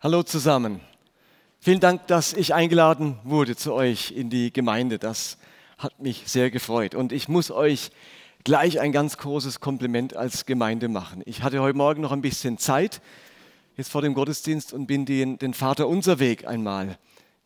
Hallo zusammen. Vielen Dank, dass ich eingeladen wurde zu euch in die Gemeinde. Das hat mich sehr gefreut. Und ich muss euch gleich ein ganz großes Kompliment als Gemeinde machen. Ich hatte heute Morgen noch ein bisschen Zeit, jetzt vor dem Gottesdienst, und bin den, den Vater unser Weg einmal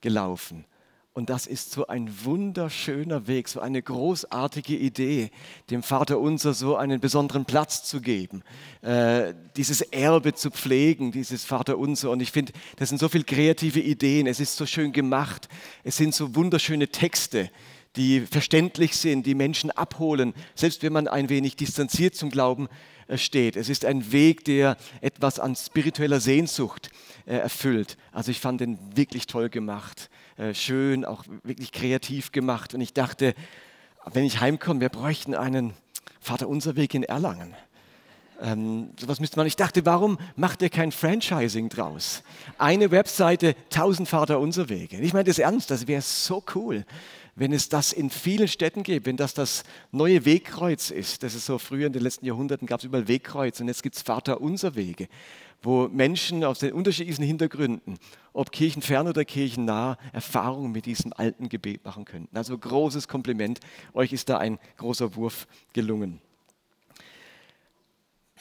gelaufen. Und das ist so ein wunderschöner Weg, so eine großartige Idee, dem Vater unser so einen besonderen Platz zu geben, äh, dieses Erbe zu pflegen, dieses Vater unser. Und ich finde, das sind so viele kreative Ideen, es ist so schön gemacht, es sind so wunderschöne Texte, die verständlich sind, die Menschen abholen, selbst wenn man ein wenig distanziert zum Glauben äh, steht. Es ist ein Weg, der etwas an spiritueller Sehnsucht äh, erfüllt. Also ich fand den wirklich toll gemacht. Äh, schön, auch wirklich kreativ gemacht. Und ich dachte, wenn ich heimkomme, wir bräuchten einen Vater unser Weg in Erlangen. Ähm, sowas müsste man. Ich dachte, warum macht ihr kein Franchising draus? Eine Webseite, 1000 Vater unser Wege. Ich meine das ernst, das wäre so cool, wenn es das in vielen Städten gibt, wenn das das neue Wegkreuz ist. Das ist so früher in den letzten Jahrhunderten gab es überall Wegkreuz und jetzt gibt es Vater unser Wege wo Menschen aus den unterschiedlichen Hintergründen, ob kirchenfern oder kirchennah, Erfahrungen mit diesem alten Gebet machen könnten. Also großes Kompliment, euch ist da ein großer Wurf gelungen.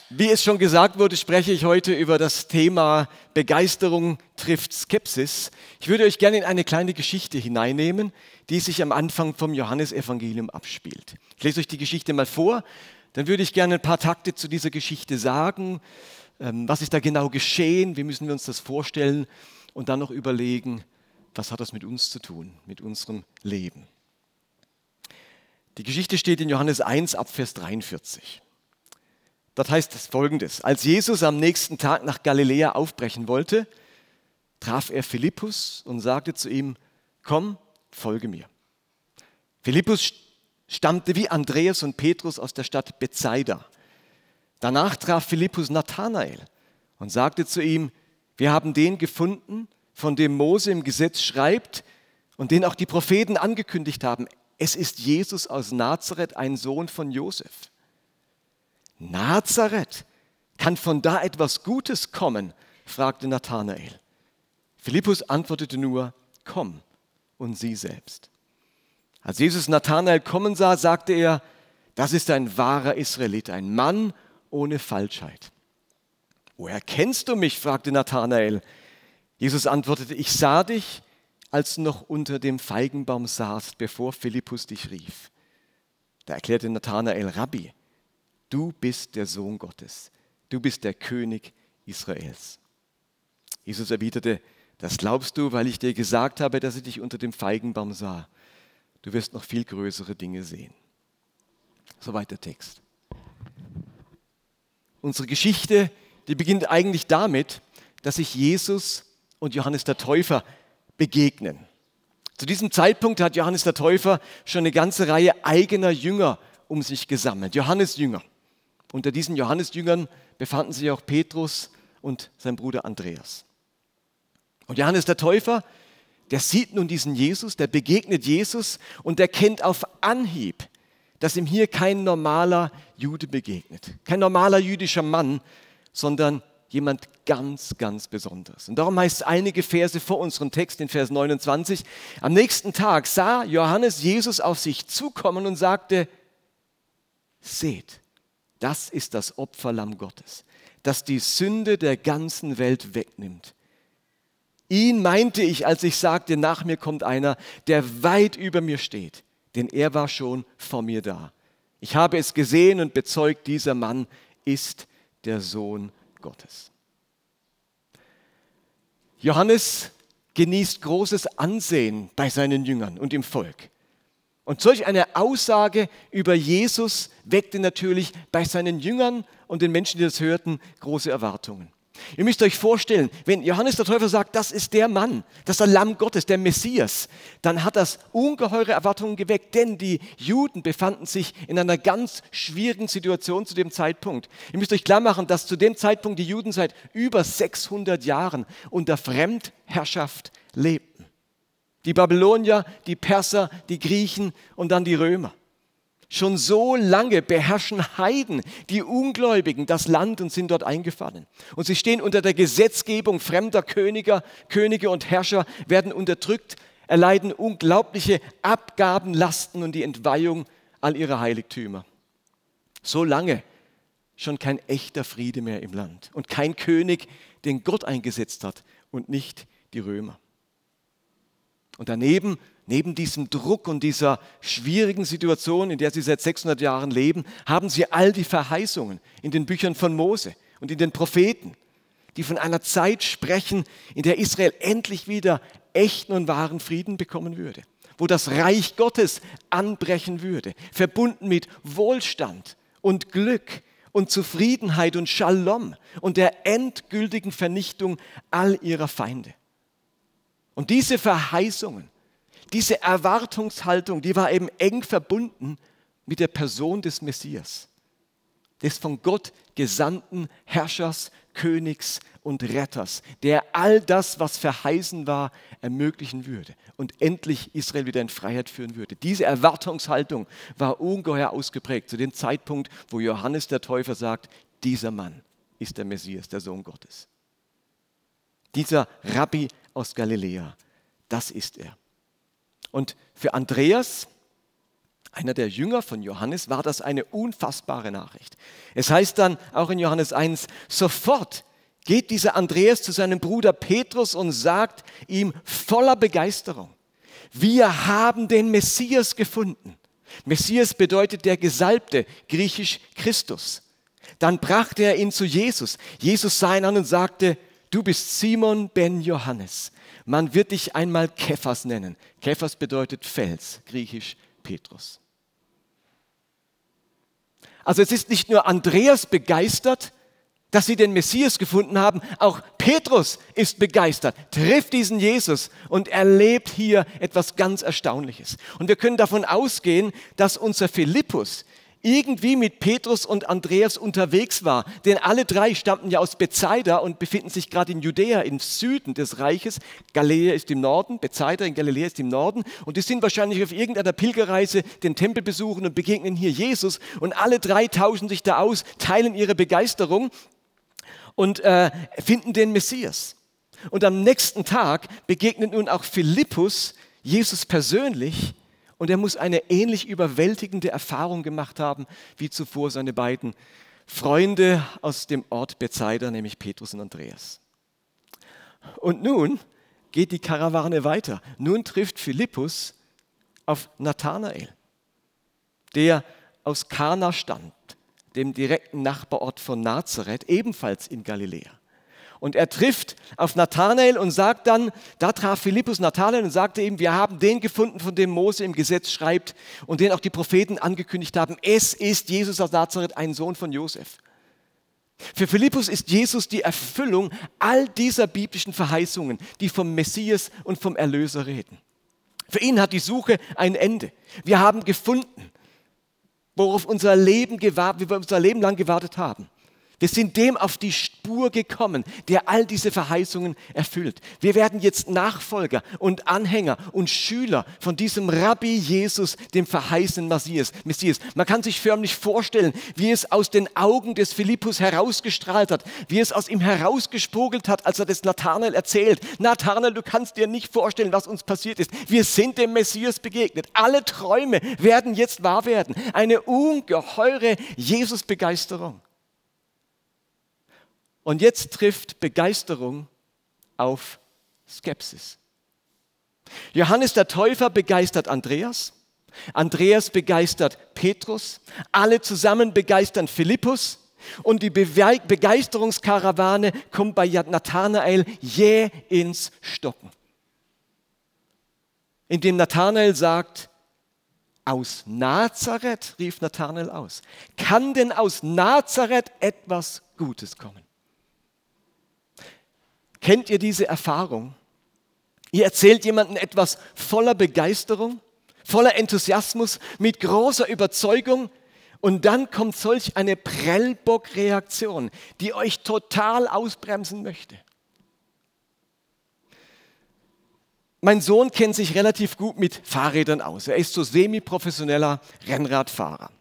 Wie es schon gesagt wurde, spreche ich heute über das Thema Begeisterung trifft Skepsis. Ich würde euch gerne in eine kleine Geschichte hineinnehmen, die sich am Anfang vom Johannesevangelium abspielt. Ich lese euch die Geschichte mal vor, dann würde ich gerne ein paar Takte zu dieser Geschichte sagen ähm, was ist da genau geschehen, wie müssen wir uns das vorstellen und dann noch überlegen, was hat das mit uns zu tun, mit unserem Leben. Die Geschichte steht in Johannes 1 ab Vers 43. Dort heißt es folgendes, als Jesus am nächsten Tag nach Galiläa aufbrechen wollte, traf er Philippus und sagte zu ihm, komm, folge mir. Philippus stammte wie Andreas und Petrus aus der Stadt Bethsaida Danach traf Philippus Nathanael und sagte zu ihm, wir haben den gefunden, von dem Mose im Gesetz schreibt und den auch die Propheten angekündigt haben. Es ist Jesus aus Nazareth, ein Sohn von Josef. Nazareth, kann von da etwas Gutes kommen? fragte Nathanael. Philippus antwortete nur, komm und sieh selbst. Als Jesus Nathanael kommen sah, sagte er, das ist ein wahrer Israelit, ein Mann ohne Falschheit. Woher kennst du mich? fragte Nathanael. Jesus antwortete, ich sah dich, als du noch unter dem Feigenbaum saßt, bevor Philippus dich rief. Da erklärte Nathanael, Rabbi, du bist der Sohn Gottes, du bist der König Israels. Jesus erwiderte, das glaubst du, weil ich dir gesagt habe, dass ich dich unter dem Feigenbaum sah. Du wirst noch viel größere Dinge sehen. Soweit der Text. Unsere Geschichte, die beginnt eigentlich damit, dass sich Jesus und Johannes der Täufer begegnen. Zu diesem Zeitpunkt hat Johannes der Täufer schon eine ganze Reihe eigener Jünger um sich gesammelt, Johannes Jünger. Unter diesen Johannes Jüngern befanden sich auch Petrus und sein Bruder Andreas. Und Johannes der Täufer, der sieht nun diesen Jesus, der begegnet Jesus und der kennt auf Anhieb, dass ihm hier kein normaler Jude begegnet. Kein normaler jüdischer Mann, sondern jemand ganz, ganz Besonderes. Und darum heißt es einige Verse vor unserem Text, in Vers 29, am nächsten Tag sah Johannes Jesus auf sich zukommen und sagte, seht, das ist das Opferlamm Gottes, das die Sünde der ganzen Welt wegnimmt. Ihn meinte ich, als ich sagte, nach mir kommt einer, der weit über mir steht denn er war schon vor mir da. Ich habe es gesehen und bezeugt, dieser Mann ist der Sohn Gottes. Johannes genießt großes Ansehen bei seinen Jüngern und im Volk. Und solch eine Aussage über Jesus weckte natürlich bei seinen Jüngern und den Menschen, die das hörten, große Erwartungen. Ihr müsst euch vorstellen, wenn Johannes der Täufer sagt, das ist der Mann, das ist der Lamm Gottes, der Messias, dann hat das ungeheure Erwartungen geweckt, denn die Juden befanden sich in einer ganz schwierigen Situation zu dem Zeitpunkt. Ihr müsst euch klar machen, dass zu dem Zeitpunkt die Juden seit über 600 Jahren unter Fremdherrschaft lebten. Die Babylonier, die Perser, die Griechen und dann die Römer. Schon so lange beherrschen Heiden, die Ungläubigen, das Land und sind dort eingefallen. Und sie stehen unter der Gesetzgebung fremder Könige, Könige und Herrscher, werden unterdrückt, erleiden unglaubliche Abgabenlasten und die Entweihung all ihrer Heiligtümer. So lange schon kein echter Friede mehr im Land und kein König, den Gott eingesetzt hat und nicht die Römer. Und daneben Neben diesem Druck und dieser schwierigen Situation, in der sie seit 600 Jahren leben, haben sie all die Verheißungen in den Büchern von Mose und in den Propheten, die von einer Zeit sprechen, in der Israel endlich wieder echten und wahren Frieden bekommen würde, wo das Reich Gottes anbrechen würde, verbunden mit Wohlstand und Glück und Zufriedenheit und Shalom und der endgültigen Vernichtung all ihrer Feinde. Und diese Verheißungen diese Erwartungshaltung, die war eben eng verbunden mit der Person des Messias, des von Gott gesandten Herrschers, Königs und Retters, der all das, was verheißen war, ermöglichen würde und endlich Israel wieder in Freiheit führen würde. Diese Erwartungshaltung war ungeheuer ausgeprägt zu dem Zeitpunkt, wo Johannes der Täufer sagt, dieser Mann ist der Messias, der Sohn Gottes. Dieser Rabbi aus Galiläa, das ist er. Und für Andreas, einer der Jünger von Johannes, war das eine unfassbare Nachricht. Es heißt dann auch in Johannes 1, sofort geht dieser Andreas zu seinem Bruder Petrus und sagt ihm voller Begeisterung, wir haben den Messias gefunden. Messias bedeutet der Gesalbte, griechisch Christus. Dann brachte er ihn zu Jesus. Jesus sah ihn an und sagte, du bist Simon ben Johannes. Man wird dich einmal Kephas nennen. Kephas bedeutet Fels, griechisch Petrus. Also es ist nicht nur Andreas begeistert, dass sie den Messias gefunden haben, auch Petrus ist begeistert, trifft diesen Jesus und erlebt hier etwas ganz Erstaunliches. Und wir können davon ausgehen, dass unser Philippus irgendwie mit Petrus und Andreas unterwegs war. Denn alle drei stammten ja aus Bethsaida und befinden sich gerade in Judäa, im Süden des Reiches. Galiläa ist im Norden, Bethsaida in Galiläa ist im Norden. Und die sind wahrscheinlich auf irgendeiner Pilgerreise den Tempel besuchen und begegnen hier Jesus. Und alle drei tauschen sich da aus, teilen ihre Begeisterung und äh, finden den Messias. Und am nächsten Tag begegnet nun auch Philippus Jesus persönlich und er muss eine ähnlich überwältigende Erfahrung gemacht haben wie zuvor seine beiden Freunde aus dem Ort Bethsaida, nämlich Petrus und Andreas. Und nun geht die Karawane weiter. Nun trifft Philippus auf Nathanael, der aus Kana stammt, dem direkten Nachbarort von Nazareth, ebenfalls in Galiläa. Und er trifft auf Nathanael und sagt dann, da traf Philippus Nathanael und sagte ihm, wir haben den gefunden, von dem Mose im Gesetz schreibt und den auch die Propheten angekündigt haben. Es ist Jesus aus Nazareth, ein Sohn von Josef. Für Philippus ist Jesus die Erfüllung all dieser biblischen Verheißungen, die vom Messias und vom Erlöser reden. Für ihn hat die Suche ein Ende. Wir haben gefunden, worauf unser Leben, wie wir unser Leben lang gewartet haben. Wir sind dem auf die Spur gekommen, der all diese Verheißungen erfüllt. Wir werden jetzt Nachfolger und Anhänger und Schüler von diesem Rabbi Jesus, dem verheißenen Messias. Man kann sich förmlich vorstellen, wie es aus den Augen des Philippus herausgestrahlt hat, wie es aus ihm herausgespogelt hat, als er das Nathanael erzählt. Nathanael, du kannst dir nicht vorstellen, was uns passiert ist. Wir sind dem Messias begegnet. Alle Träume werden jetzt wahr werden. Eine ungeheure Jesus-Begeisterung. Und jetzt trifft Begeisterung auf Skepsis. Johannes der Täufer begeistert Andreas, Andreas begeistert Petrus, alle zusammen begeistern Philippus und die Begeisterungskarawane kommt bei Nathanael jäh ins Stocken. Indem Nathanael sagt, aus Nazareth, rief Nathanael aus, kann denn aus Nazareth etwas Gutes kommen? Kennt ihr diese Erfahrung? Ihr erzählt jemandem etwas voller Begeisterung, voller Enthusiasmus, mit großer Überzeugung und dann kommt solch eine Prellbock-Reaktion, die euch total ausbremsen möchte. Mein Sohn kennt sich relativ gut mit Fahrrädern aus. Er ist so semi-professioneller Rennradfahrer.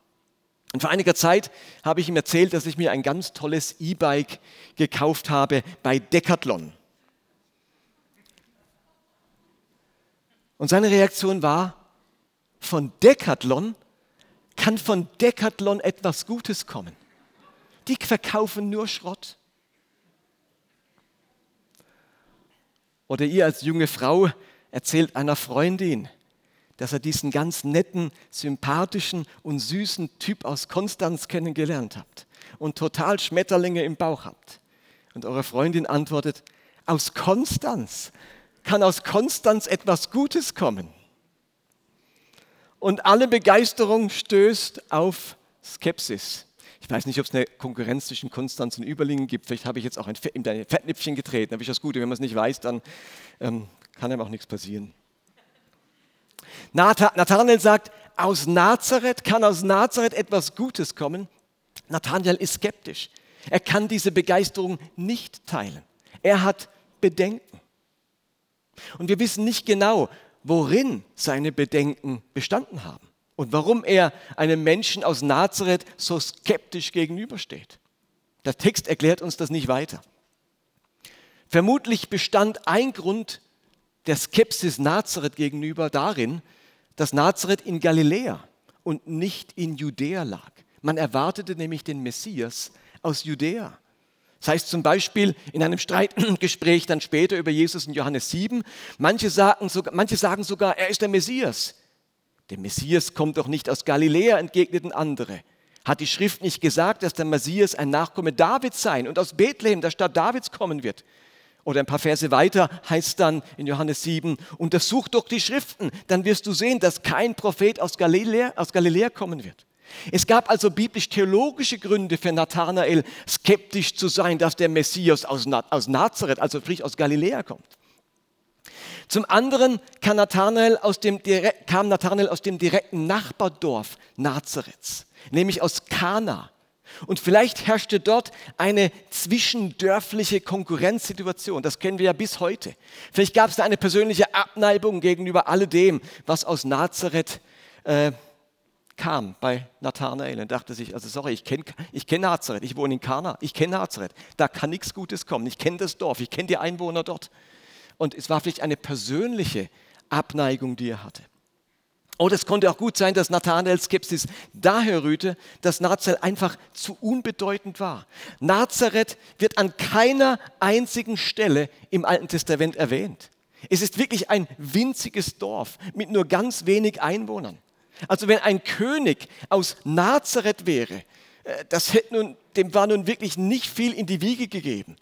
Und vor einiger Zeit habe ich ihm erzählt, dass ich mir ein ganz tolles E-Bike gekauft habe bei Decathlon. Und seine Reaktion war, von Decathlon kann von Decathlon etwas Gutes kommen. Die verkaufen nur Schrott. Oder ihr als junge Frau erzählt einer Freundin, dass er diesen ganz netten, sympathischen und süßen Typ aus Konstanz kennengelernt habt und total Schmetterlinge im Bauch habt. Und eure Freundin antwortet, aus Konstanz kann aus Konstanz etwas Gutes kommen. Und alle Begeisterung stößt auf Skepsis. Ich weiß nicht, ob es eine Konkurrenz zwischen Konstanz und Überlingen gibt. Vielleicht habe ich jetzt auch ein Fettnäpfchen getreten. Aber ich das Gute, wenn man es nicht weiß, dann ähm, kann einem auch nichts passieren. Nathanael sagt, aus Nazareth kann aus Nazareth etwas Gutes kommen. Nathanael ist skeptisch. Er kann diese Begeisterung nicht teilen. Er hat Bedenken. Und wir wissen nicht genau, worin seine Bedenken bestanden haben und warum er einem Menschen aus Nazareth so skeptisch gegenübersteht. Der Text erklärt uns das nicht weiter. Vermutlich bestand ein Grund der Skepsis Nazareth gegenüber darin, dass Nazareth in Galiläa und nicht in Judäa lag. Man erwartete nämlich den Messias aus Judäa. Das heißt zum Beispiel in einem Streitgespräch dann später über Jesus in Johannes 7, manche sagen, sogar, manche sagen sogar, er ist der Messias. Der Messias kommt doch nicht aus Galiläa, entgegneten andere. Hat die Schrift nicht gesagt, dass der Messias ein Nachkomme Davids sein und aus Bethlehem, der Stadt Davids, kommen wird? Oder ein paar Verse weiter heißt dann in Johannes 7, untersuch doch die Schriften, dann wirst du sehen, dass kein Prophet aus Galiläa, aus Galiläa kommen wird. Es gab also biblisch-theologische Gründe für Nathanael, skeptisch zu sein, dass der Messias aus, Nazareth, also sprich aus Galiläa kommt. Zum anderen kam Nathanael aus dem, kam Nathanael aus dem direkten Nachbardorf Nazareths, nämlich aus Kana. Und vielleicht herrschte dort eine zwischendörfliche Konkurrenzsituation. Das kennen wir ja bis heute. Vielleicht gab es da eine persönliche Abneigung gegenüber alledem, was aus Nazareth äh, kam bei Nathanael und dachte sich, also sorry, ich kenne ich kenn Nazareth, ich wohne in Kana, ich kenne Nazareth, da kann nichts Gutes kommen, ich kenne das Dorf, ich kenne die Einwohner dort. Und es war vielleicht eine persönliche Abneigung, die er hatte. Oder es konnte auch gut sein, dass Nathanaels Skepsis daher rührte, dass Nazareth einfach zu unbedeutend war. Nazareth wird an keiner einzigen Stelle im Alten Testament erwähnt. Es ist wirklich ein winziges Dorf mit nur ganz wenig Einwohnern. Also wenn ein König aus Nazareth wäre, äh, das hätte nun, dem war nun wirklich nicht viel in die Wiege gegeben.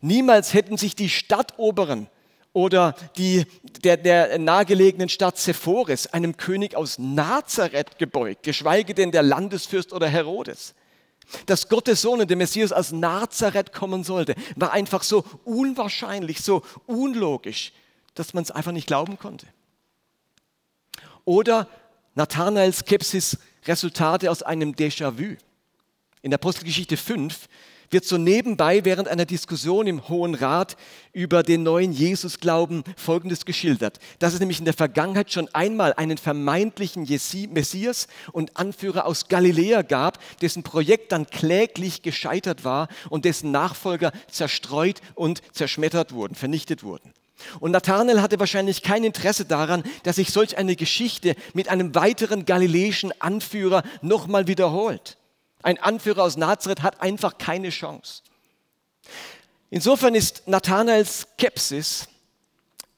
Niemals hätten sich die Stadtoberen oder die, der, der nahegelegenen Stadt Sepphoris einem König aus Nazareth gebeugt, geschweige denn der Landesfürst oder Herodes. Dass Gottes Sohn und der Messias aus Nazareth kommen sollte, war einfach so unwahrscheinlich, so unlogisch, dass man es einfach nicht glauben konnte. Oder Nathanaels Skepsis Resultate aus einem Déjà-vu. In der Apostelgeschichte 5 wird so nebenbei während einer Diskussion im Hohen Rat über den neuen Jesusglauben Folgendes geschildert, dass es nämlich in der Vergangenheit schon einmal einen vermeintlichen Messias und Anführer aus Galiläa gab, dessen Projekt dann kläglich gescheitert war und dessen Nachfolger zerstreut und zerschmettert wurden, vernichtet wurden. Und Nathanael hatte wahrscheinlich kein Interesse daran, dass sich solch eine Geschichte mit einem weiteren galiläischen Anführer nochmal wiederholt. Ein Anführer aus Nazareth hat einfach keine Chance. Insofern ist Nathanaels Skepsis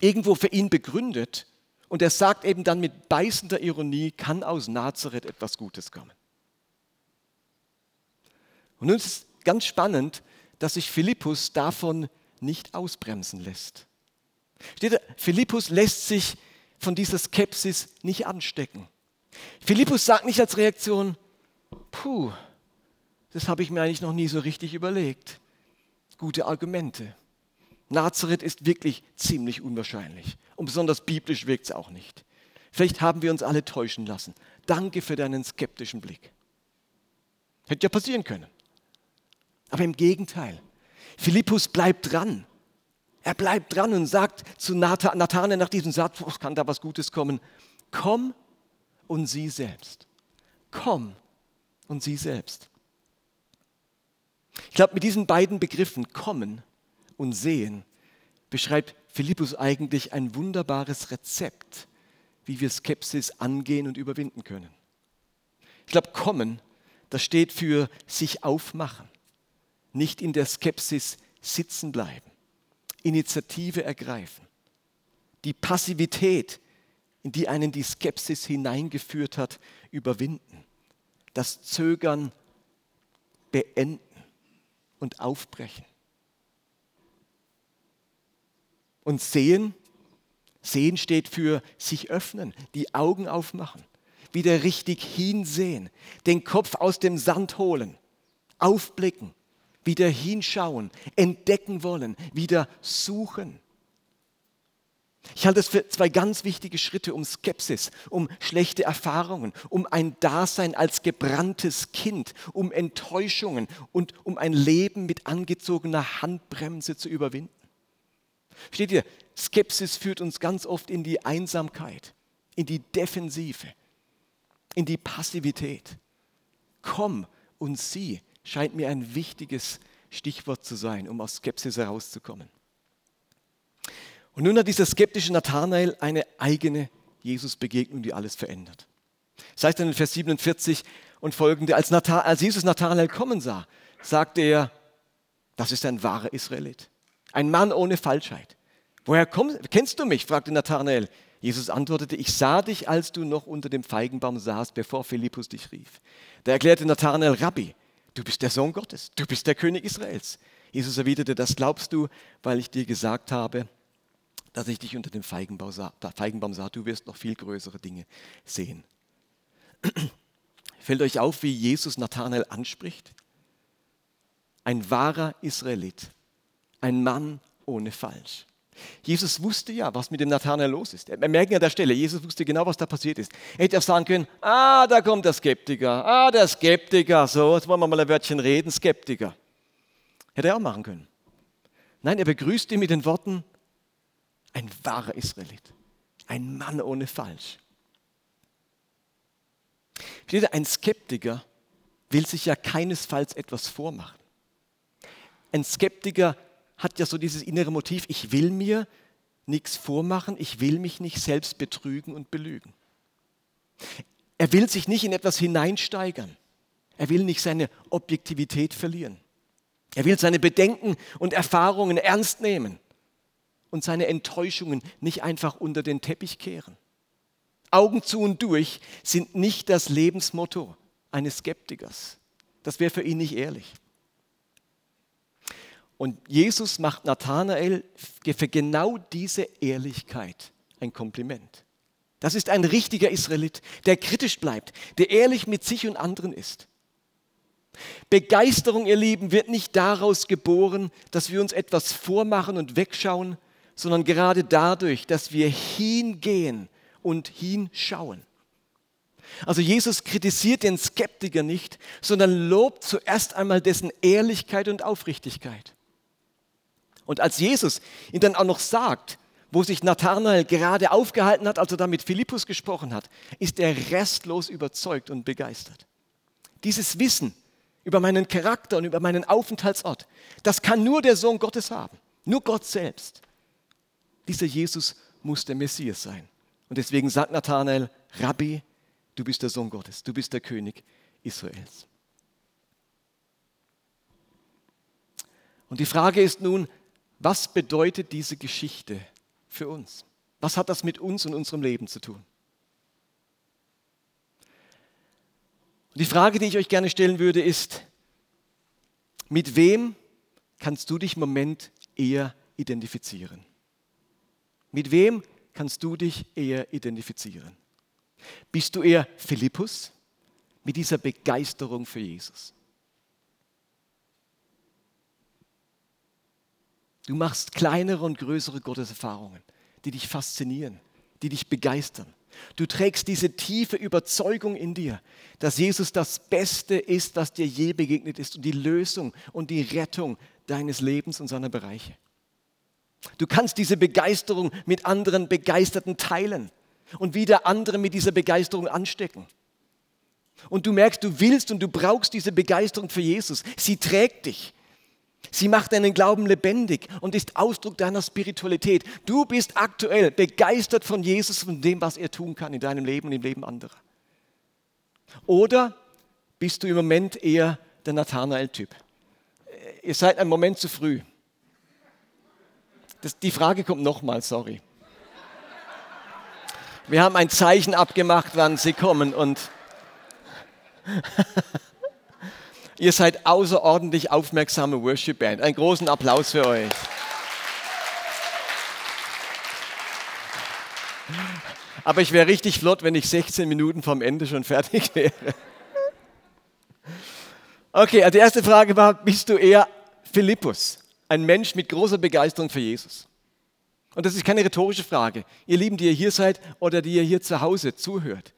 irgendwo für ihn begründet und er sagt eben dann mit beißender Ironie, kann aus Nazareth etwas Gutes kommen. Und nun ist es ganz spannend, dass sich Philippus davon nicht ausbremsen lässt. Steht da, Philippus lässt sich von dieser Skepsis nicht anstecken. Philippus sagt nicht als Reaktion, puh, das habe ich mir eigentlich noch nie so richtig überlegt. Gute Argumente. Nazareth ist wirklich ziemlich unwahrscheinlich. Und besonders biblisch wirkt es auch nicht. Vielleicht haben wir uns alle täuschen lassen. Danke für deinen skeptischen Blick. Hätte ja passieren können. Aber im Gegenteil. Philippus bleibt dran. Er bleibt dran und sagt zu Nathanael nach diesem Satz, oh, kann da was Gutes kommen, komm und sieh selbst. Komm und sieh selbst. Ich glaube, mit diesen beiden Begriffen kommen und sehen beschreibt Philippus eigentlich ein wunderbares Rezept, wie wir Skepsis angehen und überwinden können. Ich glaube, kommen, das steht für sich aufmachen, nicht in der Skepsis sitzen bleiben, Initiative ergreifen, die Passivität, in die einen die Skepsis hineingeführt hat, überwinden, das Zögern beenden und aufbrechen. Und sehen, sehen steht für sich öffnen, die Augen aufmachen, wieder richtig hinsehen, den Kopf aus dem Sand holen, aufblicken, wieder hinschauen, entdecken wollen, wieder suchen. Ich halte es für zwei ganz wichtige Schritte um Skepsis, um schlechte Erfahrungen, um ein Dasein als gebranntes Kind, um Enttäuschungen und um ein Leben mit angezogener Handbremse zu überwinden. Steht ihr, Skepsis führt uns ganz oft in die Einsamkeit, in die Defensive, in die Passivität. Komm und sieh scheint mir ein wichtiges Stichwort zu sein, um aus Skepsis herauszukommen. Und nun hat dieser skeptische Nathanael eine eigene Jesus-Begegnung, die alles verändert. Das heißt dann in Vers 47 und folgende, als, Nathan, als Jesus Nathanael kommen sah, sagte er, das ist ein wahrer Israelit, ein Mann ohne Falschheit. Woher kommst, kennst du mich? fragte Nathanael. Jesus antwortete, ich sah dich, als du noch unter dem Feigenbaum saßt, bevor Philippus dich rief. Da erklärte Nathanael, Rabbi, du bist der Sohn Gottes, du bist der König Israels. Jesus erwiderte, das glaubst du, weil ich dir gesagt habe, dass ich dich unter dem Feigenbaum sah. Feigenbaum sah. Du wirst noch viel größere Dinge sehen. Fällt euch auf, wie Jesus Nathanael anspricht? Ein wahrer Israelit, ein Mann ohne Falsch. Jesus wusste ja, was mit dem Nathanael los ist. Wir merken an der Stelle, Jesus wusste genau, was da passiert ist. Er hätte auch sagen können, ah, da kommt der Skeptiker, ah, der Skeptiker, so, jetzt wollen wir mal ein Wörtchen reden, Skeptiker. Hätte er auch machen können. Nein, er begrüßt ihn mit den Worten, ein wahrer Israelit, ein Mann ohne Falsch. Ein Skeptiker will sich ja keinesfalls etwas vormachen. Ein Skeptiker hat ja so dieses innere Motiv, ich will mir nichts vormachen, ich will mich nicht selbst betrügen und belügen. Er will sich nicht in etwas hineinsteigern. Er will nicht seine Objektivität verlieren. Er will seine Bedenken und Erfahrungen ernst nehmen und seine Enttäuschungen nicht einfach unter den Teppich kehren. Augen zu und durch sind nicht das Lebensmotto eines Skeptikers. Das wäre für ihn nicht ehrlich. Und Jesus macht Nathanael für genau diese Ehrlichkeit ein Kompliment. Das ist ein richtiger Israelit, der kritisch bleibt, der ehrlich mit sich und anderen ist. Begeisterung, ihr Lieben, wird nicht daraus geboren, dass wir uns etwas vormachen und wegschauen, sondern gerade dadurch, dass wir hingehen und hinschauen. Also Jesus kritisiert den Skeptiker nicht, sondern lobt zuerst einmal dessen Ehrlichkeit und Aufrichtigkeit. Und als Jesus ihn dann auch noch sagt, wo sich Nathanael gerade aufgehalten hat, als er da mit Philippus gesprochen hat, ist er restlos überzeugt und begeistert. Dieses Wissen über meinen Charakter und über meinen Aufenthaltsort, das kann nur der Sohn Gottes haben, nur Gott selbst. Dieser Jesus muss der Messias sein. Und deswegen sagt Nathanael, Rabbi, du bist der Sohn Gottes, du bist der König Israels. Und die Frage ist nun, was bedeutet diese Geschichte für uns? Was hat das mit uns und unserem Leben zu tun? Und die Frage, die ich euch gerne stellen würde, ist, mit wem kannst du dich im Moment eher identifizieren? Mit wem kannst du dich eher identifizieren? Bist du eher Philippus mit dieser Begeisterung für Jesus? Du machst kleinere und größere Gotteserfahrungen, die dich faszinieren, die dich begeistern. Du trägst diese tiefe Überzeugung in dir, dass Jesus das Beste ist, was dir je begegnet ist und die Lösung und die Rettung deines Lebens und seiner Bereiche. Du kannst diese Begeisterung mit anderen Begeisterten teilen und wieder andere mit dieser Begeisterung anstecken. Und du merkst, du willst und du brauchst diese Begeisterung für Jesus. Sie trägt dich. Sie macht deinen Glauben lebendig und ist Ausdruck deiner Spiritualität. Du bist aktuell begeistert von Jesus, von dem, was er tun kann in deinem Leben und im Leben anderer. Oder bist du im Moment eher der Nathanael-Typ? Ihr seid einen Moment zu früh. Das, die Frage kommt nochmal, sorry. Wir haben ein Zeichen abgemacht, wann sie kommen und Ihr seid außerordentlich aufmerksame Worship Band. Einen großen Applaus für euch. Aber ich wäre richtig flott, wenn ich 16 Minuten vom Ende schon fertig wäre. Okay, also die erste Frage war, bist du eher Philippus, ein Mensch mit großer Begeisterung für Jesus? Und das ist keine rhetorische Frage. Ihr Lieben, die ihr hier seid oder die ihr hier zu Hause zuhört,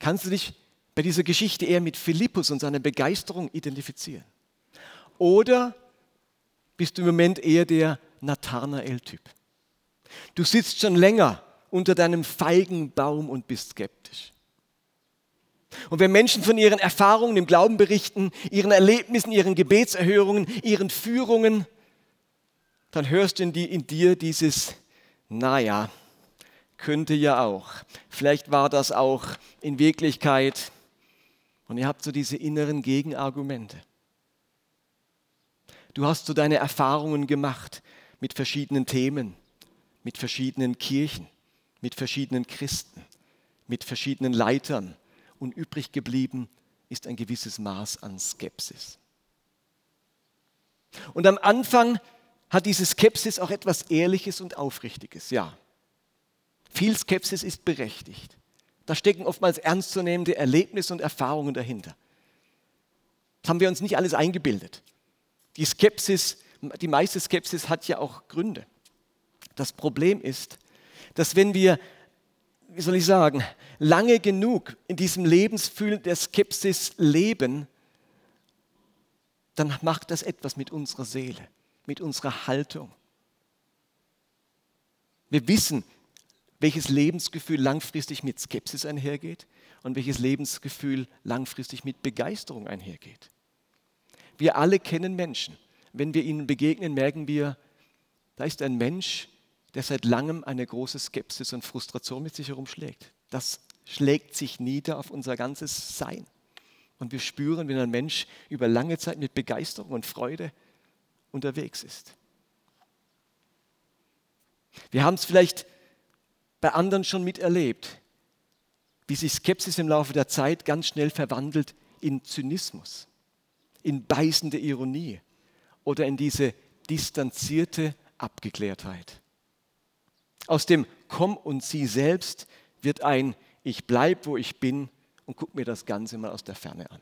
kannst du dich bei dieser Geschichte eher mit Philippus und seiner Begeisterung identifizieren? Oder bist du im Moment eher der Nathanael-Typ? Du sitzt schon länger unter deinem Feigenbaum und bist skeptisch. Und wenn Menschen von ihren Erfahrungen im Glauben berichten, ihren Erlebnissen, ihren Gebetserhörungen, ihren Führungen, dann hörst du in, in dir dieses, naja, könnte ja auch. Vielleicht war das auch in Wirklichkeit und ihr habt so diese inneren Gegenargumente. Du hast so deine Erfahrungen gemacht mit verschiedenen Themen, mit verschiedenen Kirchen, mit verschiedenen Christen, mit verschiedenen Leitern und übrig geblieben ist ein gewisses Maß an Skepsis. Und am Anfang hat diese Skepsis auch etwas Ehrliches und Aufrichtiges, ja. Viel Skepsis ist berechtigt. Da stecken oftmals ernstzunehmende Erlebnisse und Erfahrungen dahinter. Das haben wir uns nicht alles eingebildet. Die Skepsis, die meiste Skepsis hat ja auch Gründe. Das Problem ist, dass wenn wir, wie soll ich sagen, lange genug in diesem Lebensfühl der Skepsis leben, dann macht das etwas mit unserer Seele, mit unserer Haltung. Wir wissen, welches Lebensgefühl langfristig mit Skepsis einhergeht und welches Lebensgefühl langfristig mit Begeisterung einhergeht. Wir alle kennen Menschen. Wenn wir ihnen begegnen, merken wir, da ist ein Mensch, der seit langem eine große Skepsis und Frustration mit sich herumschlägt. Das schlägt sich nieder auf unser ganzes Sein. Und wir spüren, wenn ein Mensch über lange Zeit mit Begeisterung und Freude unterwegs ist. Wir haben es vielleicht bei anderen schon miterlebt, wie sich Skepsis im Laufe der Zeit ganz schnell verwandelt in Zynismus, in beißende Ironie oder in diese distanzierte Abgeklärtheit. Aus dem Komm und sieh selbst wird ein Ich bleib, wo ich bin und guck mir das Ganze mal aus der Ferne an.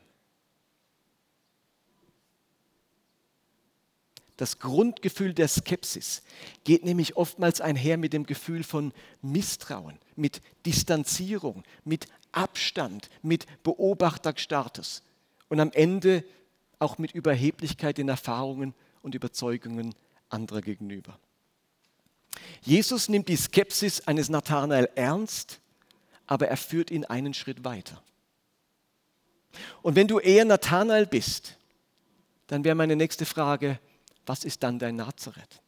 Das Grundgefühl der Skepsis geht nämlich oftmals einher mit dem Gefühl von Misstrauen, mit Distanzierung, mit Abstand, mit Beobachterstatus und am Ende auch mit Überheblichkeit in Erfahrungen und Überzeugungen anderer gegenüber. Jesus nimmt die Skepsis eines Nathanael ernst, aber er führt ihn einen Schritt weiter. Und wenn du eher Nathanael bist, dann wäre meine nächste Frage, was ist dann dein Nazareth?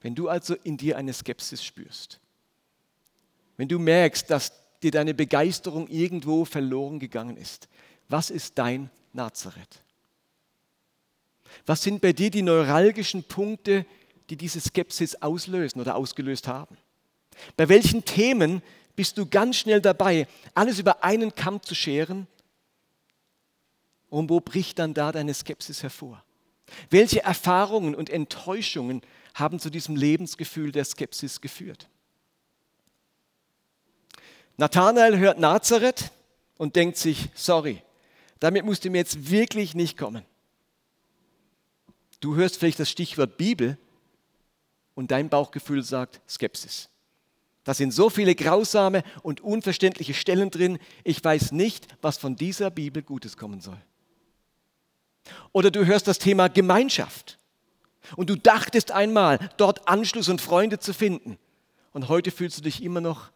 Wenn du also in dir eine Skepsis spürst, wenn du merkst, dass dir deine Begeisterung irgendwo verloren gegangen ist, was ist dein Nazareth? Was sind bei dir die neuralgischen Punkte, die diese Skepsis auslösen oder ausgelöst haben? Bei welchen Themen bist du ganz schnell dabei, alles über einen Kamm zu scheren? Und wo bricht dann da deine Skepsis hervor? Welche Erfahrungen und Enttäuschungen haben zu diesem Lebensgefühl der Skepsis geführt? Nathanael hört Nazareth und denkt sich, sorry, damit musst du mir jetzt wirklich nicht kommen. Du hörst vielleicht das Stichwort Bibel und dein Bauchgefühl sagt Skepsis. Da sind so viele grausame und unverständliche Stellen drin, ich weiß nicht, was von dieser Bibel Gutes kommen soll. Oder du hörst das Thema Gemeinschaft Und du dachtest einmal, dort Anschluss und Freunde zu finden. Und heute fühlst du dich immer noch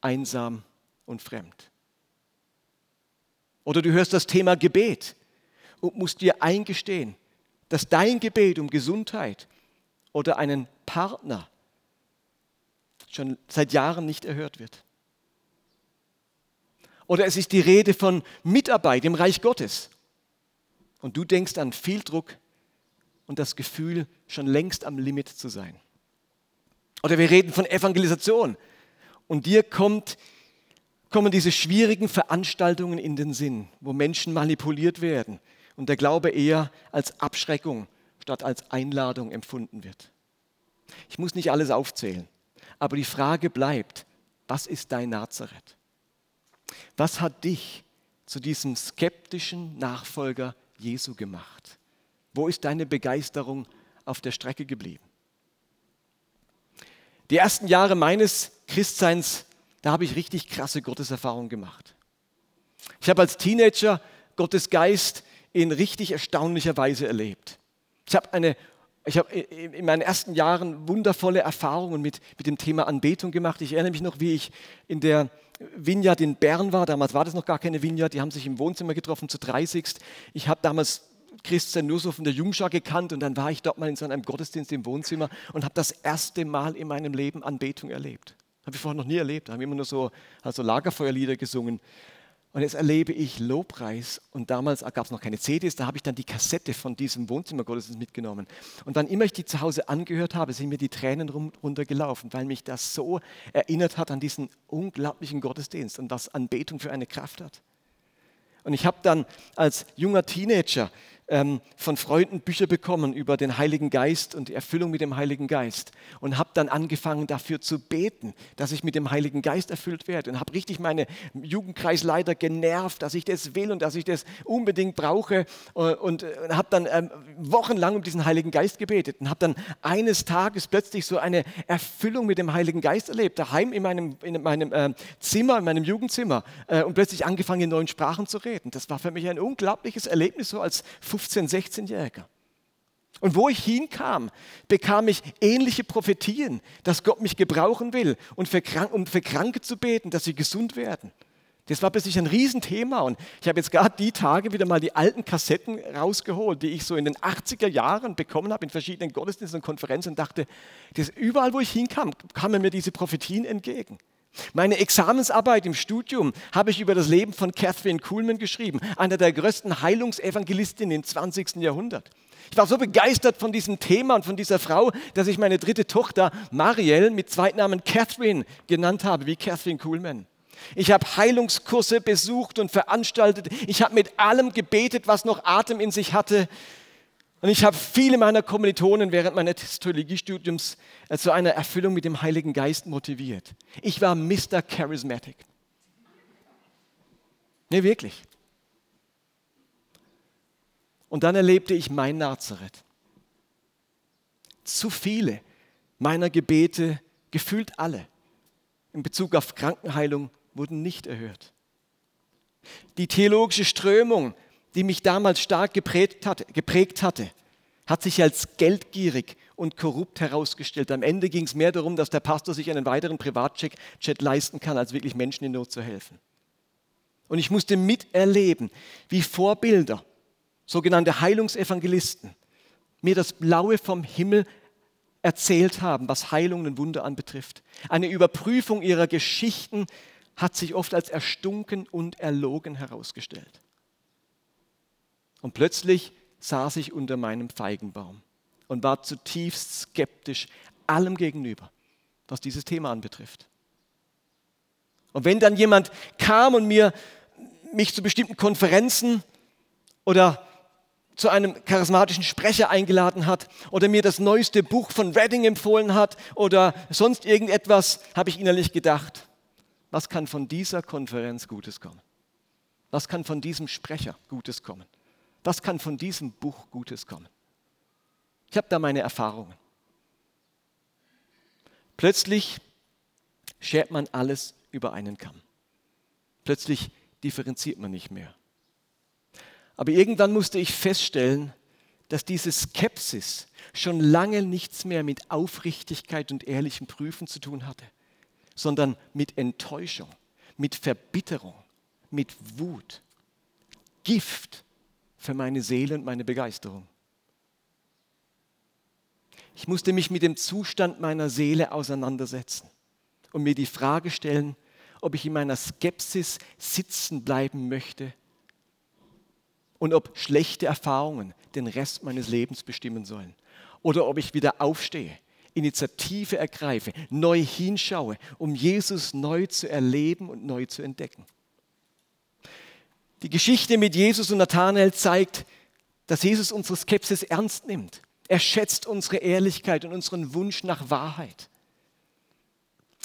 einsam und fremd. Oder du hörst das Thema Gebet und musst dir eingestehen, dass dein Gebet um Gesundheit oder einen Partner schon seit Jahren nicht erhört wird. Oder es ist die Rede von Mitarbeit im Reich Gottes. Und du denkst an viel Druck und das Gefühl, schon längst am Limit zu sein. Oder wir reden von Evangelisation. Und dir kommt, kommen diese schwierigen Veranstaltungen in den Sinn, wo Menschen manipuliert werden und der Glaube eher als Abschreckung statt als Einladung empfunden wird. Ich muss nicht alles aufzählen, aber die Frage bleibt, was ist dein Nazareth? Was hat dich zu diesem skeptischen Nachfolger Jesu gemacht? Wo ist deine Begeisterung auf der Strecke geblieben? Die ersten Jahre meines Christseins, da habe ich richtig krasse Gotteserfahrungen gemacht. Ich habe als Teenager Gottes Geist in richtig erstaunlicher Weise erlebt. Ich habe eine ich habe in meinen ersten Jahren wundervolle Erfahrungen mit, mit dem Thema Anbetung gemacht. Ich erinnere mich noch, wie ich in der Vineyard in Bern war. Damals war das noch gar keine Vineyard. Die haben sich im Wohnzimmer getroffen zu 30. Ich habe damals Christian nur so von der Jungschar gekannt und dann war ich dort mal in so einem Gottesdienst im Wohnzimmer und habe das erste Mal in meinem Leben Anbetung erlebt. Habe ich vorher noch nie erlebt. Haben immer nur so also Lagerfeuerlieder gesungen. Und jetzt erlebe ich Lobpreis. Und damals gab es noch keine CDs, da habe ich dann die Kassette von diesem Wohnzimmergottesdienst mitgenommen. Und dann immer ich die zu Hause angehört habe, sind mir die Tränen runtergelaufen, weil mich das so erinnert hat an diesen unglaublichen Gottesdienst und was Anbetung für eine Kraft hat. Und ich habe dann als junger Teenager ähm, von Freunden Bücher bekommen über den Heiligen Geist und die Erfüllung mit dem Heiligen Geist und habe dann angefangen dafür zu beten, dass ich mit dem Heiligen Geist erfüllt werde und habe richtig meine Jugendkreisleiter genervt, dass ich das will und dass ich das unbedingt brauche äh, und, und habe dann ähm, wochenlang um diesen Heiligen Geist gebetet und habe dann eines Tages plötzlich so eine Erfüllung mit dem Heiligen Geist erlebt, daheim in meinem, in meinem äh, Zimmer, in meinem Jugendzimmer äh, und plötzlich angefangen in neuen Sprachen zu reden. Das war für mich ein unglaubliches Erlebnis so als 15-, 16-Jähriger. Und wo ich hinkam, bekam ich ähnliche Prophetien, dass Gott mich gebrauchen will, und für Krank, um für Kranke zu beten, dass sie gesund werden. Das war plötzlich ein Riesenthema und ich habe jetzt gerade die Tage wieder mal die alten Kassetten rausgeholt, die ich so in den 80er Jahren bekommen habe in verschiedenen Gottesdiensten und Konferenzen und dachte, das, überall wo ich hinkam, kamen mir diese Prophetien entgegen. Meine Examensarbeit im Studium habe ich über das Leben von Catherine Kuhlman geschrieben, einer der größten Heilungsevangelistinnen im 20. Jahrhundert. Ich war so begeistert von diesem Thema und von dieser Frau, dass ich meine dritte Tochter Marielle mit Zweitnamen Catherine genannt habe, wie Catherine Kuhlman. Ich habe Heilungskurse besucht und veranstaltet. Ich habe mit allem gebetet, was noch Atem in sich hatte. Und ich habe viele meiner Kommilitonen während meines Theologiestudiums äh, zu einer Erfüllung mit dem Heiligen Geist motiviert. Ich war Mr. Charismatic. Nee, wirklich. Und dann erlebte ich mein Nazareth. Zu viele meiner Gebete, gefühlt alle, in Bezug auf Krankenheilung wurden nicht erhört. Die theologische Strömung, die mich damals stark geprägt hatte, geprägt hatte, hat sich als geldgierig und korrupt herausgestellt. Am Ende ging es mehr darum, dass der Pastor sich einen weiteren Privatchat leisten kann, als wirklich Menschen in Not zu helfen. Und ich musste miterleben, wie Vorbilder, sogenannte Heilungsevangelisten, mir das Blaue vom Himmel erzählt haben, was Heilungen und Wunder anbetrifft. Eine Überprüfung ihrer Geschichten hat sich oft als erstunken und erlogen herausgestellt. Und plötzlich saß ich unter meinem Feigenbaum und war zutiefst skeptisch allem gegenüber, was dieses Thema anbetrifft. Und wenn dann jemand kam und mir mich zu bestimmten Konferenzen oder zu einem charismatischen Sprecher eingeladen hat oder mir das neueste Buch von Redding empfohlen hat oder sonst irgendetwas, habe ich innerlich gedacht, was kann von dieser Konferenz Gutes kommen? Was kann von diesem Sprecher Gutes kommen? Was kann von diesem Buch Gutes kommen? Ich habe da meine Erfahrungen. Plötzlich schert man alles über einen Kamm. Plötzlich differenziert man nicht mehr. Aber irgendwann musste ich feststellen, dass diese Skepsis schon lange nichts mehr mit Aufrichtigkeit und ehrlichem Prüfen zu tun hatte, sondern mit Enttäuschung, mit Verbitterung, mit Wut, Gift für meine Seele und meine Begeisterung. Ich musste mich mit dem Zustand meiner Seele auseinandersetzen und mir die Frage stellen, ob ich in meiner Skepsis sitzen bleiben möchte und ob schlechte Erfahrungen den Rest meines Lebens bestimmen sollen oder ob ich wieder aufstehe, Initiative ergreife, neu hinschaue, um Jesus neu zu erleben und neu zu entdecken. Die Geschichte mit Jesus und Nathanael zeigt, dass Jesus unsere Skepsis ernst nimmt. Er schätzt unsere Ehrlichkeit und unseren Wunsch nach Wahrheit.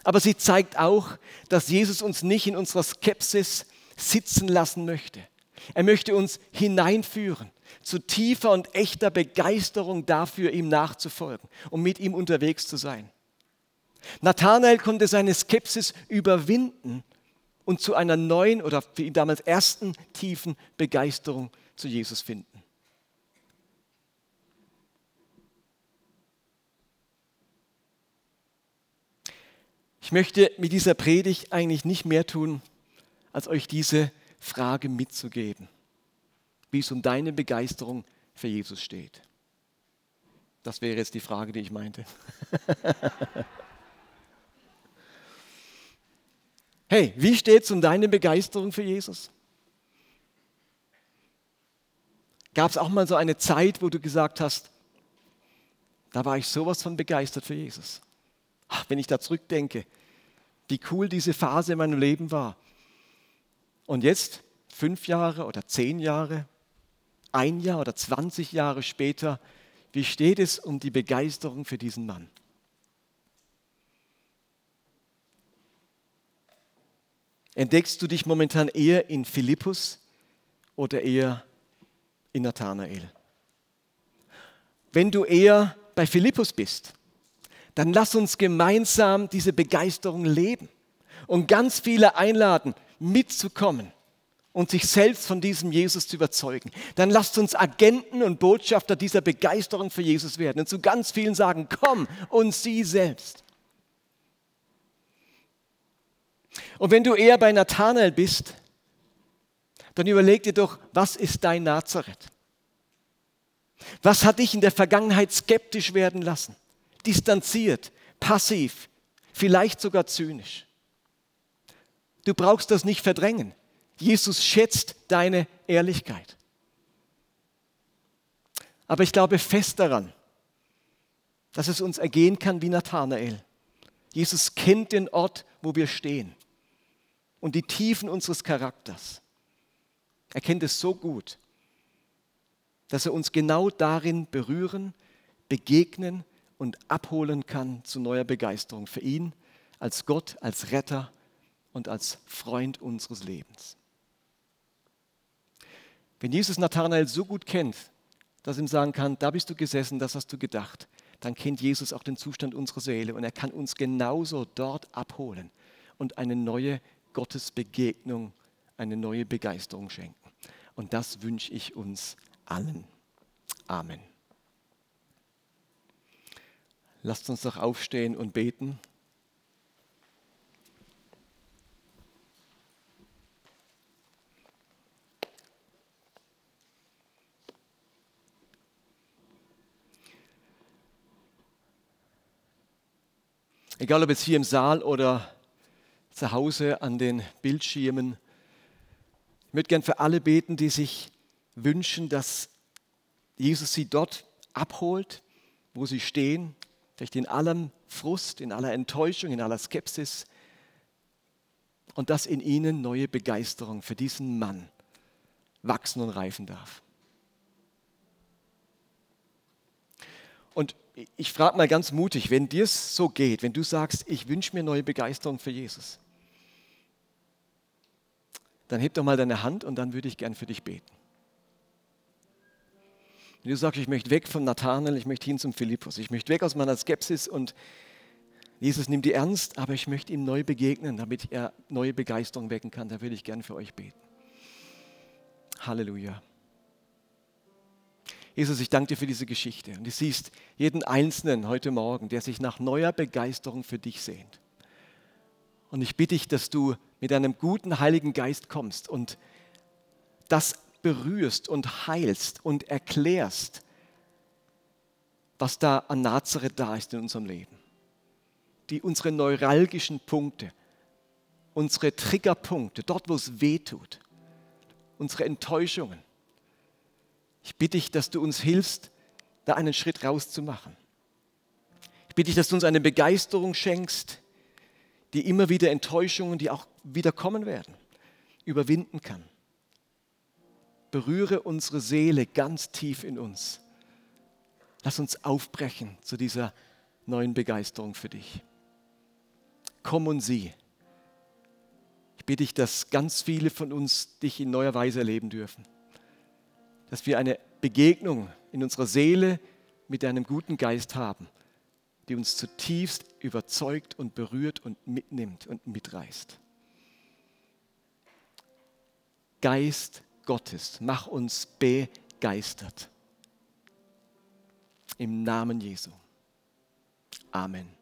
Aber sie zeigt auch, dass Jesus uns nicht in unserer Skepsis sitzen lassen möchte. Er möchte uns hineinführen zu tiefer und echter Begeisterung dafür, ihm nachzufolgen und mit ihm unterwegs zu sein. Nathanael konnte seine Skepsis überwinden und zu einer neuen oder für ihn damals ersten tiefen Begeisterung zu Jesus finden. Ich möchte mit dieser Predigt eigentlich nicht mehr tun, als euch diese Frage mitzugeben, wie es um deine Begeisterung für Jesus steht. Das wäre jetzt die Frage, die ich meinte. hey, wie steht es um deine Begeisterung für Jesus? Gab es auch mal so eine Zeit, wo du gesagt hast, da war ich sowas von begeistert für Jesus? Ach, wenn ich da zurückdenke, wie cool diese Phase in meinem Leben war. Und jetzt, fünf Jahre oder zehn Jahre, ein Jahr oder 20 Jahre später, wie steht es um die Begeisterung für diesen Mann? Entdeckst du dich momentan eher in Philippus oder eher in Nathanael? Wenn du eher bei Philippus bist, dann lass uns gemeinsam diese Begeisterung leben und ganz viele einladen, mitzukommen und sich selbst von diesem Jesus zu überzeugen. Dann lasst uns Agenten und Botschafter dieser Begeisterung für Jesus werden und zu ganz vielen sagen, komm und sieh selbst. Und wenn du eher bei Nathanael bist, dann überleg dir doch, was ist dein Nazareth? Was hat dich in der Vergangenheit skeptisch werden lassen? distanziert, passiv, vielleicht sogar zynisch. Du brauchst das nicht verdrängen. Jesus schätzt deine Ehrlichkeit. Aber ich glaube fest daran, dass es uns ergehen kann wie Nathanael. Jesus kennt den Ort, wo wir stehen und die Tiefen unseres Charakters. Er kennt es so gut, dass er uns genau darin berühren, begegnen und abholen kann zu neuer Begeisterung für ihn als Gott, als Retter und als Freund unseres Lebens. Wenn Jesus Nathanael so gut kennt, dass ihm sagen kann, da bist du gesessen, das hast du gedacht, dann kennt Jesus auch den Zustand unserer Seele und er kann uns genauso dort abholen und eine neue Gottesbegegnung, eine neue Begeisterung schenken. Und das wünsche ich uns allen. Amen. Lasst uns doch aufstehen und beten. Egal ob jetzt hier im Saal oder zu Hause an den Bildschirmen. Ich würde gern für alle beten, die sich wünschen, dass Jesus sie dort abholt, wo sie stehen, vielleicht in allem Frust, in aller Enttäuschung, in aller Skepsis und dass in ihnen neue Begeisterung für diesen Mann wachsen und reifen darf. Und ich frage mal ganz mutig, wenn dir es so geht, wenn du sagst, ich wünsche mir neue Begeisterung für Jesus, dann heb doch mal deine Hand und dann würde ich gern für dich beten. Wenn du sagst, ich möchte weg von Nathanael, ich möchte hin zum Philippus, ich möchte weg aus meiner Skepsis und Jesus nimmt die ernst, aber ich möchte ihm neu begegnen, damit er neue Begeisterung wecken kann, da würde ich gerne für euch beten. Halleluja. Jesus, ich danke dir für diese Geschichte. Und du siehst jeden Einzelnen heute Morgen, der sich nach neuer Begeisterung für dich sehnt. Und ich bitte dich, dass du mit einem guten Heiligen Geist kommst und das berührst und heilst und erklärst, was da an Nazareth da ist in unserem Leben. Die unsere neuralgischen Punkte, unsere Triggerpunkte, dort wo es weh tut, unsere Enttäuschungen. Ich bitte dich, dass du uns hilfst, da einen Schritt rauszumachen. Ich bitte dich, dass du uns eine Begeisterung schenkst, die immer wieder Enttäuschungen, die auch wieder kommen werden, überwinden kann. Berühre unsere Seele ganz tief in uns. Lass uns aufbrechen zu dieser neuen Begeisterung für dich. Komm und sieh. Ich bitte dich, dass ganz viele von uns dich in neuer Weise erleben dürfen. Dass wir eine Begegnung in unserer Seele mit deinem guten Geist haben die uns zutiefst überzeugt und berührt und mitnimmt und mitreißt. Geist Gottes, mach uns begeistert. Im Namen Jesu. Amen.